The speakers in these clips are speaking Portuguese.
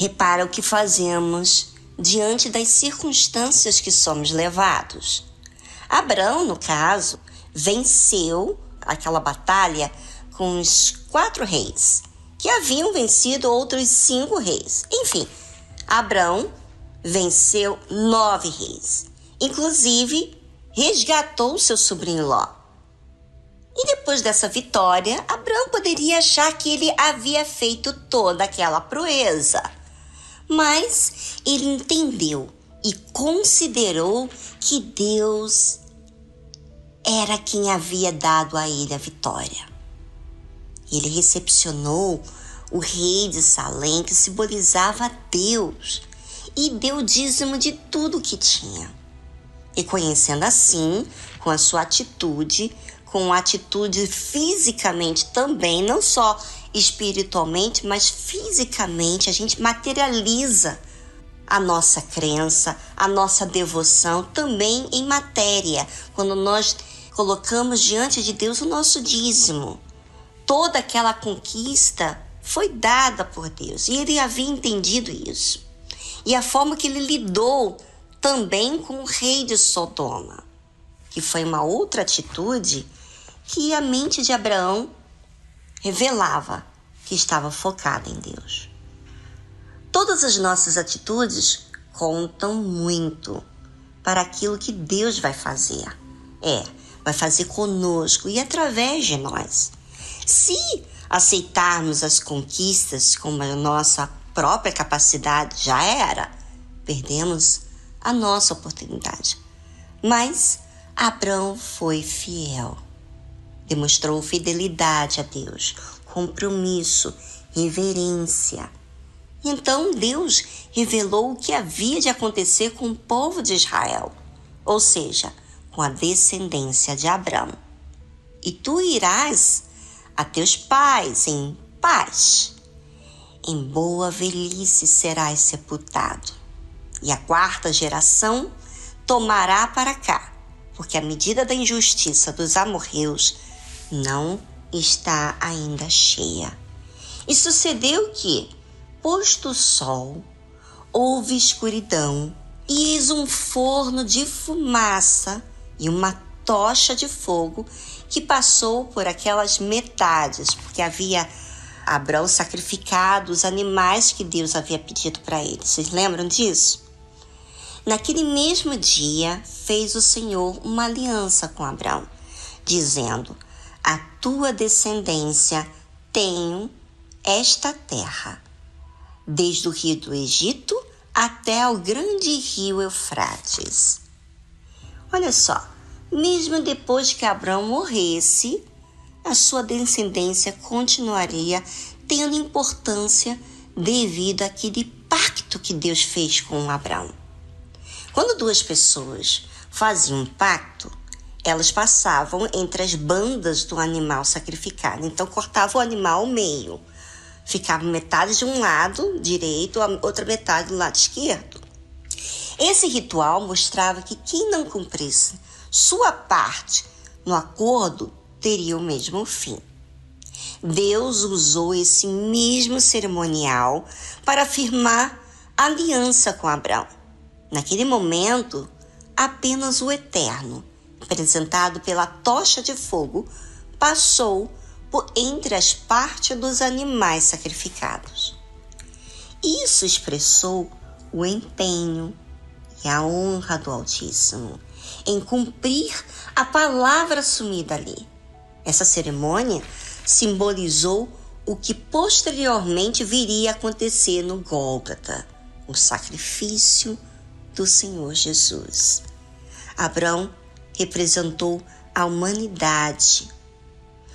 Repara o que fazemos diante das circunstâncias que somos levados. Abraão, no caso, venceu aquela batalha com os quatro reis, que haviam vencido outros cinco reis. Enfim, Abraão venceu nove reis, inclusive resgatou seu sobrinho Ló. E depois dessa vitória, Abraão poderia achar que ele havia feito toda aquela proeza. Mas ele entendeu e considerou que Deus era quem havia dado a ele a vitória. Ele recepcionou o rei de Salém, que simbolizava Deus, e deu dízimo de tudo que tinha. E conhecendo assim, com a sua atitude, com atitude fisicamente também, não só espiritualmente, mas fisicamente, a gente materializa a nossa crença, a nossa devoção também em matéria, quando nós colocamos diante de Deus o nosso dízimo. Toda aquela conquista foi dada por Deus e ele havia entendido isso. E a forma que ele lidou também com o rei de Sodoma, que foi uma outra atitude que a mente de Abraão revelava que estava focada em Deus. Todas as nossas atitudes contam muito para aquilo que Deus vai fazer. É, vai fazer conosco e através de nós. Se aceitarmos as conquistas como a nossa própria capacidade já era, perdemos a nossa oportunidade. Mas Abraão foi fiel demonstrou fidelidade a Deus, compromisso, reverência. Então Deus revelou o que havia de acontecer com o povo de Israel, ou seja, com a descendência de Abraão. E tu irás a teus pais em paz. Em boa velhice serás sepultado. E a quarta geração tomará para cá, porque a medida da injustiça dos amorreus não está ainda cheia. E sucedeu que, posto o sol, houve escuridão, e eis um forno de fumaça e uma tocha de fogo que passou por aquelas metades, porque havia Abraão sacrificado os animais que Deus havia pedido para ele. Vocês lembram disso? Naquele mesmo dia, fez o Senhor uma aliança com Abraão, dizendo: a tua descendência tenho esta terra, desde o rio do Egito até o grande rio Eufrates. Olha só, mesmo depois que Abraão morresse, a sua descendência continuaria tendo importância devido àquele pacto que Deus fez com Abraão. Quando duas pessoas faziam um pacto, elas passavam entre as bandas do animal sacrificado. Então cortava o animal ao meio. Ficava metade de um lado direito, a outra metade do lado esquerdo. Esse ritual mostrava que quem não cumprisse sua parte no acordo teria o mesmo fim. Deus usou esse mesmo cerimonial para afirmar aliança com Abraão. Naquele momento, apenas o Eterno, representado pela tocha de fogo, passou por entre as partes dos animais sacrificados. Isso expressou o empenho e a honra do Altíssimo em cumprir a palavra assumida ali. Essa cerimônia simbolizou o que posteriormente viria a acontecer no Gólgota, o sacrifício do Senhor Jesus. Abraão representou a humanidade.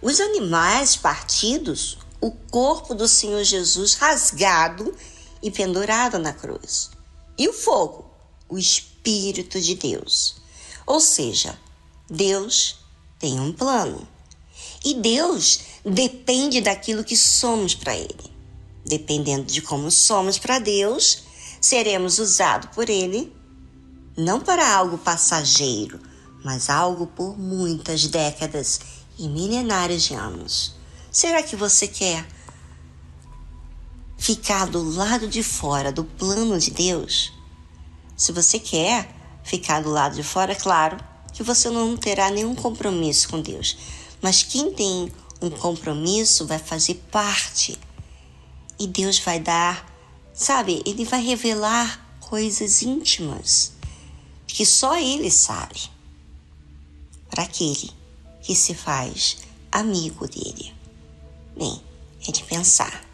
Os animais partidos, o corpo do Senhor Jesus rasgado e pendurado na cruz. E o fogo, o Espírito de Deus. Ou seja, Deus tem um plano. E Deus depende daquilo que somos para Ele. Dependendo de como somos para Deus, seremos usados por Ele não para algo passageiro, mas algo por muitas décadas e milenares de anos. Será que você quer ficar do lado de fora do plano de Deus? Se você quer ficar do lado de fora, é claro que você não terá nenhum compromisso com Deus. Mas quem tem um compromisso vai fazer parte. E Deus vai dar, sabe, Ele vai revelar coisas íntimas que só Ele sabe. Para aquele que se faz amigo dele. Bem, é de pensar.